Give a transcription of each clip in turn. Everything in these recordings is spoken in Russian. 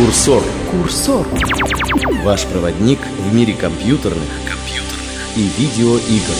Курсор. Курсор. Ваш проводник в мире компьютерных, компьютерных и видеоигр.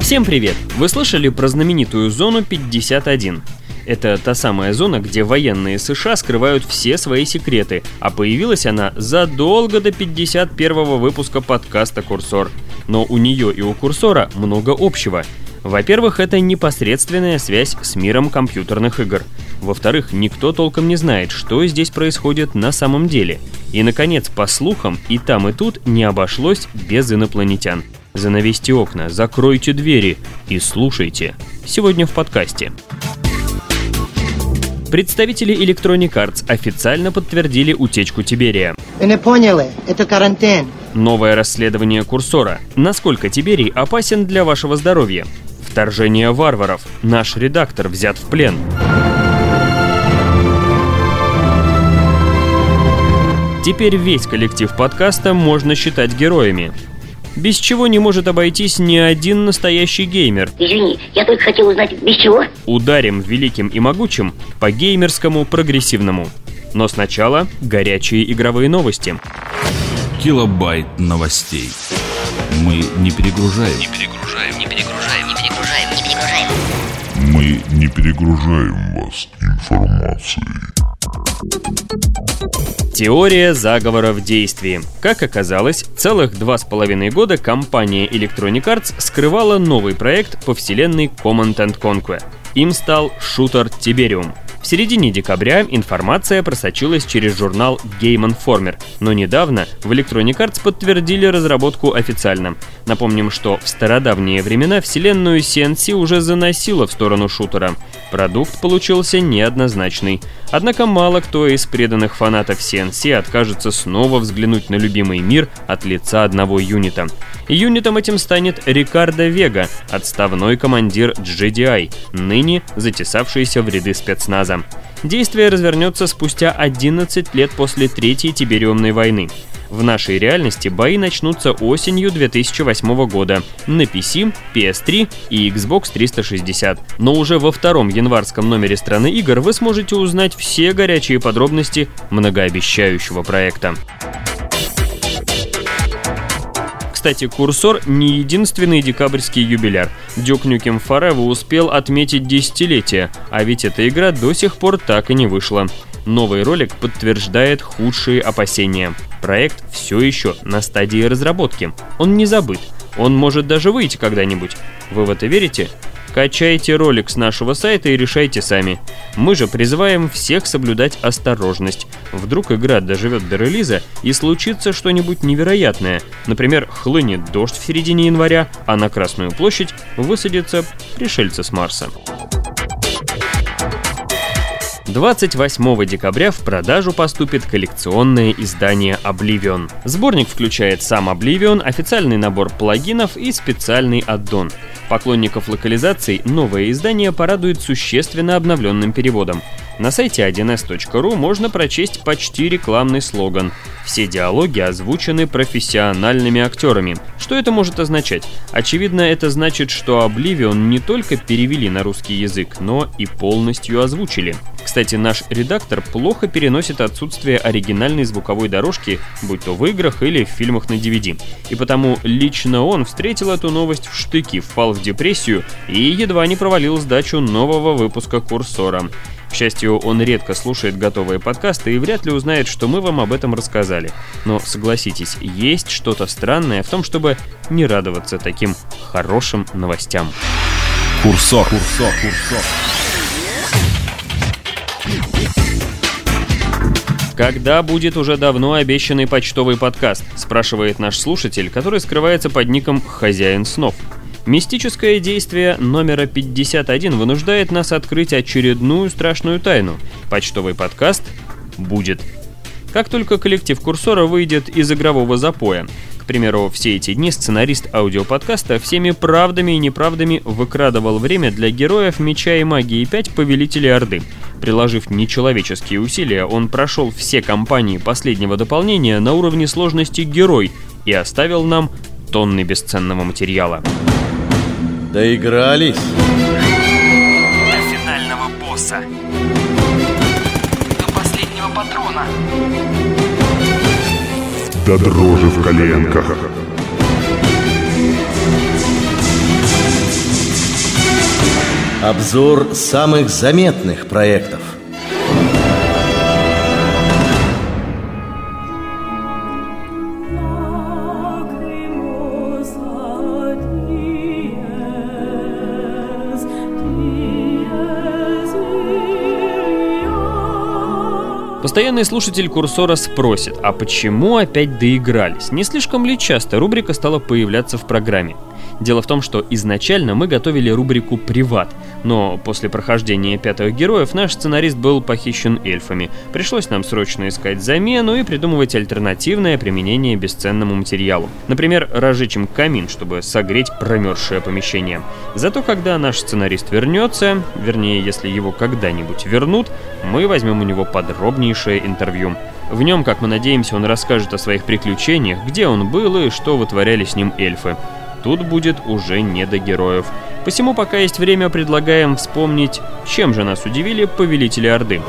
Всем привет! Вы слышали про знаменитую зону 51? Это та самая зона, где военные США скрывают все свои секреты, а появилась она задолго до 51 выпуска подкаста «Курсор». Но у нее и у «Курсора» много общего – во-первых, это непосредственная связь с миром компьютерных игр. Во-вторых, никто толком не знает, что здесь происходит на самом деле. И, наконец, по слухам, и там, и тут не обошлось без инопланетян. Занавесьте окна, закройте двери и слушайте. Сегодня в подкасте. Представители Electronic Arts официально подтвердили утечку Тиберия. Вы не поняли, это карантин. Новое расследование Курсора. Насколько Тиберий опасен для вашего здоровья? Вторжение варваров. Наш редактор взят в плен. Теперь весь коллектив подкаста можно считать героями. Без чего не может обойтись ни один настоящий геймер. Извини, я только хотел узнать, без чего? Ударим великим и могучим по геймерскому прогрессивному. Но сначала горячие игровые новости. Килобайт новостей. Мы не перегружаем. Не перегружаем. Мы не перегружаем вас информацией. Теория заговора в действии. Как оказалось, целых два с половиной года компания Electronic Arts скрывала новый проект по вселенной Command Conquer. Им стал шутер Tiberium. В середине декабря информация просочилась через журнал Game Informer, но недавно в Electronic Arts подтвердили разработку официально. Напомним, что в стародавние времена вселенную CNC уже заносила в сторону шутера. Продукт получился неоднозначный. Однако мало кто из преданных фанатов CNC откажется снова взглянуть на любимый мир от лица одного юнита. Юнитом этим станет Рикардо Вега, отставной командир GDI, ныне затесавшийся в ряды спецназа. Действие развернется спустя 11 лет после Третьей Тибериумной войны. В нашей реальности бои начнутся осенью 2008 года на PC, PS3 и Xbox 360. Но уже во втором январском номере страны игр вы сможете узнать все горячие подробности многообещающего проекта. Кстати, курсор не единственный декабрьский юбиляр. Duke Nukem Forever успел отметить десятилетие, а ведь эта игра до сих пор так и не вышла. Новый ролик подтверждает худшие опасения. Проект все еще на стадии разработки. Он не забыт. Он может даже выйти когда-нибудь. Вы в это верите? Качайте ролик с нашего сайта и решайте сами. Мы же призываем всех соблюдать осторожность. Вдруг игра доживет до релиза и случится что-нибудь невероятное. Например, хлынет дождь в середине января, а на Красную площадь высадятся пришельцы с Марса. 28 декабря в продажу поступит коллекционное издание Oblivion. Сборник включает сам Oblivion, официальный набор плагинов и специальный аддон. Поклонников локализаций новое издание порадует существенно обновленным переводом. На сайте 1s.ru можно прочесть почти рекламный слоган. Все диалоги озвучены профессиональными актерами. Что это может означать? Очевидно, это значит, что Oblivion не только перевели на русский язык, но и полностью озвучили. Кстати, наш редактор плохо переносит отсутствие оригинальной звуковой дорожки, будь то в играх или в фильмах на DVD. И потому лично он встретил эту новость в штыки, впал в депрессию и едва не провалил сдачу нового выпуска Курсора. К счастью, он редко слушает готовые подкасты и вряд ли узнает, что мы вам об этом рассказали. Но согласитесь, есть что-то странное в том, чтобы не радоваться таким хорошим новостям. Курсор. Курсор. Курсор. Когда будет уже давно обещанный почтовый подкаст, спрашивает наш слушатель, который скрывается под ником «Хозяин снов». Мистическое действие номера 51 вынуждает нас открыть очередную страшную тайну. Почтовый подкаст будет. Как только коллектив Курсора выйдет из игрового запоя, к примеру, все эти дни сценарист аудиоподкаста всеми правдами и неправдами выкрадывал время для героев Меча и Магии 5 Повелителей Орды. Приложив нечеловеческие усилия, он прошел все кампании последнего дополнения на уровне сложности «Герой» и оставил нам тонны бесценного материала. Доигрались. До финального босса. До последнего патрона. До дрожи в коленках. Обзор самых заметных проектов – Постоянный слушатель курсора спросит, а почему опять доигрались? Не слишком ли часто рубрика стала появляться в программе? Дело в том, что изначально мы готовили рубрику «Приват», но после прохождения пятых героев наш сценарист был похищен эльфами. Пришлось нам срочно искать замену и придумывать альтернативное применение бесценному материалу. Например, разжечь им камин, чтобы согреть промерзшее помещение. Зато когда наш сценарист вернется, вернее, если его когда-нибудь вернут, мы возьмем у него подробнейшее интервью. В нем, как мы надеемся, он расскажет о своих приключениях, где он был и что вытворяли с ним эльфы. Тут будет уже не до героев. Посему пока есть время, предлагаем вспомнить, чем же нас удивили повелители Орды.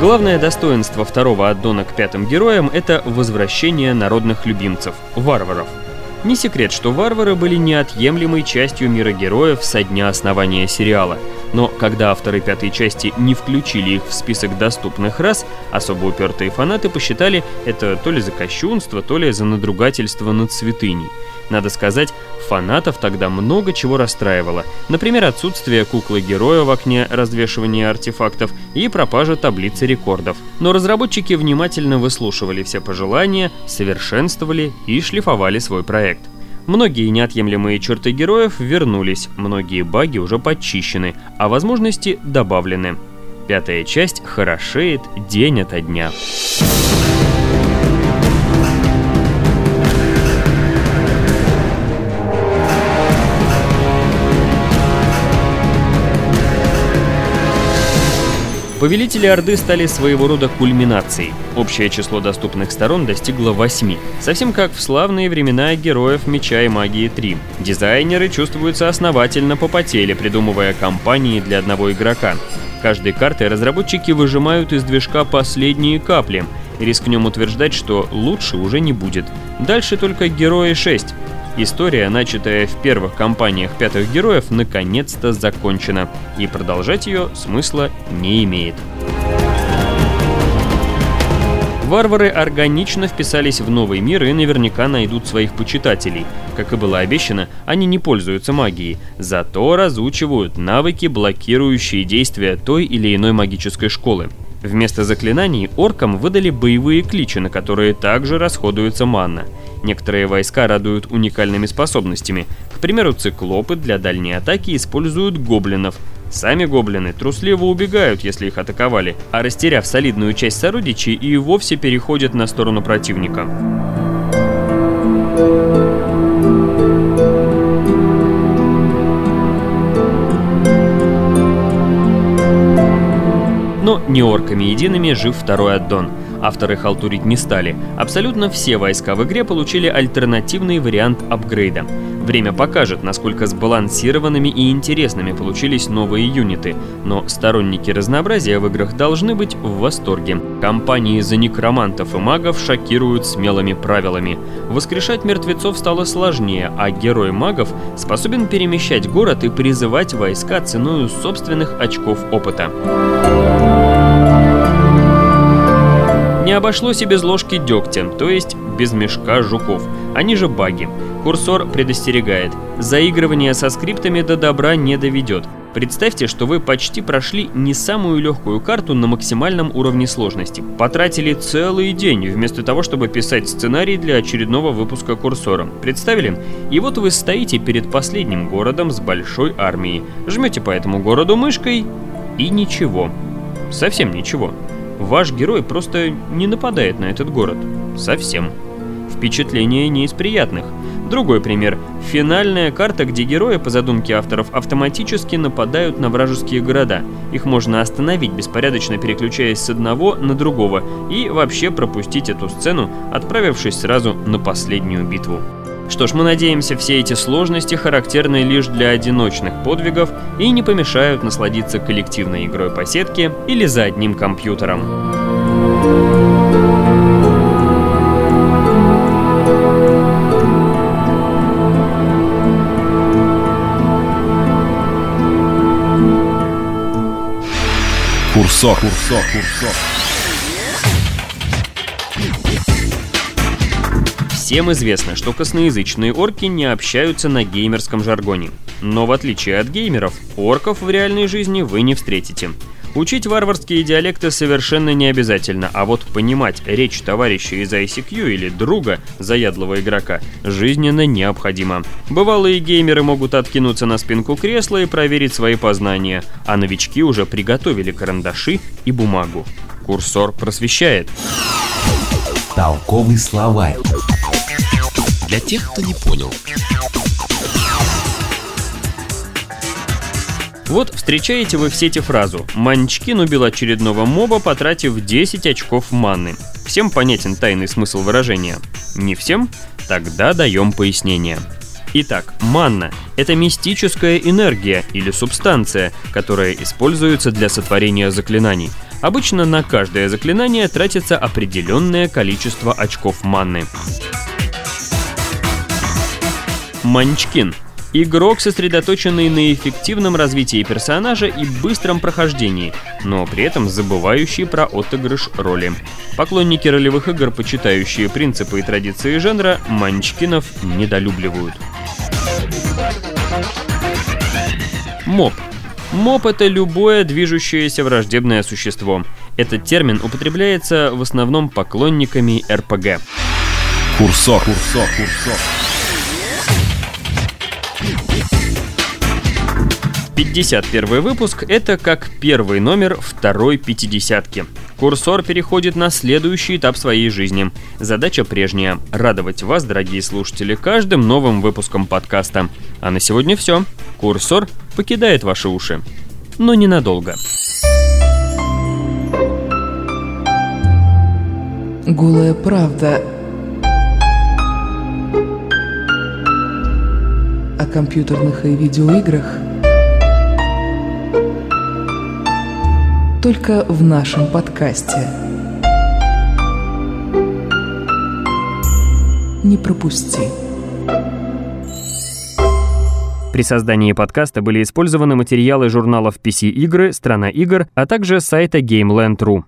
Главное достоинство второго аддона к пятым героям – это возвращение народных любимцев – варваров. Не секрет, что варвары были неотъемлемой частью мира героев со дня основания сериала – но когда авторы пятой части не включили их в список доступных рас, особо упертые фанаты посчитали это то ли за кощунство, то ли за надругательство над святыней. Надо сказать, фанатов тогда много чего расстраивало. Например, отсутствие куклы-героя в окне развешивания артефактов и пропажа таблицы рекордов. Но разработчики внимательно выслушивали все пожелания, совершенствовали и шлифовали свой проект. Многие неотъемлемые черты героев вернулись, многие баги уже подчищены, а возможности добавлены. Пятая часть хорошеет день ото дня. Повелители Орды стали своего рода кульминацией. Общее число доступных сторон достигло 8. Совсем как в славные времена героев Меча и Магии 3. Дизайнеры чувствуются основательно попотели, придумывая кампании для одного игрока. Каждой картой разработчики выжимают из движка последние капли. Рискнем утверждать, что лучше уже не будет. Дальше только Герои 6. История, начатая в первых кампаниях пятых героев, наконец-то закончена, и продолжать ее смысла не имеет. Варвары органично вписались в новый мир и наверняка найдут своих почитателей. Как и было обещано, они не пользуются магией, зато разучивают навыки, блокирующие действия той или иной магической школы. Вместо заклинаний оркам выдали боевые кличи, на которые также расходуется манна. Некоторые войска радуют уникальными способностями. К примеру, циклопы для дальней атаки используют гоблинов. Сами гоблины трусливо убегают, если их атаковали, а растеряв солидную часть сородичей и вовсе переходят на сторону противника. Но не орками едиными жив второй аддон. Авторы халтурить не стали. Абсолютно все войска в игре получили альтернативный вариант апгрейда. Время покажет, насколько сбалансированными и интересными получились новые юниты, но сторонники разнообразия в играх должны быть в восторге. Компании за некромантов и магов шокируют смелыми правилами. Воскрешать мертвецов стало сложнее, а герой магов способен перемещать город и призывать войска ценой собственных очков опыта. Обошлось и без ложки дегтя, то есть без мешка жуков. Они же баги. Курсор предостерегает. Заигрывание со скриптами до добра не доведет. Представьте, что вы почти прошли не самую легкую карту на максимальном уровне сложности. Потратили целый день, вместо того, чтобы писать сценарий для очередного выпуска курсора. Представили? И вот вы стоите перед последним городом с большой армией. Жмете по этому городу мышкой и ничего. Совсем ничего. Ваш герой просто не нападает на этот город. Совсем. Впечатление не из приятных. Другой пример. Финальная карта, где герои, по задумке авторов, автоматически нападают на вражеские города. Их можно остановить, беспорядочно переключаясь с одного на другого, и вообще пропустить эту сцену, отправившись сразу на последнюю битву. Что ж, мы надеемся, все эти сложности характерны лишь для одиночных подвигов и не помешают насладиться коллективной игрой по сетке или за одним компьютером. Курсор. Курсор. Курсор. Всем известно, что косноязычные орки не общаются на геймерском жаргоне. Но в отличие от геймеров, орков в реальной жизни вы не встретите. Учить варварские диалекты совершенно не обязательно, а вот понимать речь товарища из ICQ или друга, заядлого игрока, жизненно необходимо. Бывалые геймеры могут откинуться на спинку кресла и проверить свои познания, а новички уже приготовили карандаши и бумагу. Курсор просвещает. Толковый словарь. Для тех, кто не понял. Вот встречаете вы в сети фразу «Манчкин убил очередного моба, потратив 10 очков маны». Всем понятен тайный смысл выражения? Не всем? Тогда даем пояснение. Итак, манна – это мистическая энергия или субстанция, которая используется для сотворения заклинаний. Обычно на каждое заклинание тратится определенное количество очков манны. Манчкин – Игрок, сосредоточенный на эффективном развитии персонажа и быстром прохождении, но при этом забывающий про отыгрыш роли. Поклонники ролевых игр, почитающие принципы и традиции жанра, манчкинов недолюбливают. Моб. Моб — это любое движущееся враждебное существо. Этот термин употребляется в основном поклонниками РПГ. Курсор. Курсор. Курсор. 51 выпуск — это как первый номер второй пятидесятки. Курсор переходит на следующий этап своей жизни. Задача прежняя — радовать вас, дорогие слушатели, каждым новым выпуском подкаста. А на сегодня все. Курсор покидает ваши уши. Но ненадолго. Голая правда о компьютерных и видеоиграх – только в нашем подкасте. Не пропусти. При создании подкаста были использованы материалы журналов PC Игры, Страна игр, а также сайта GameLand.ru.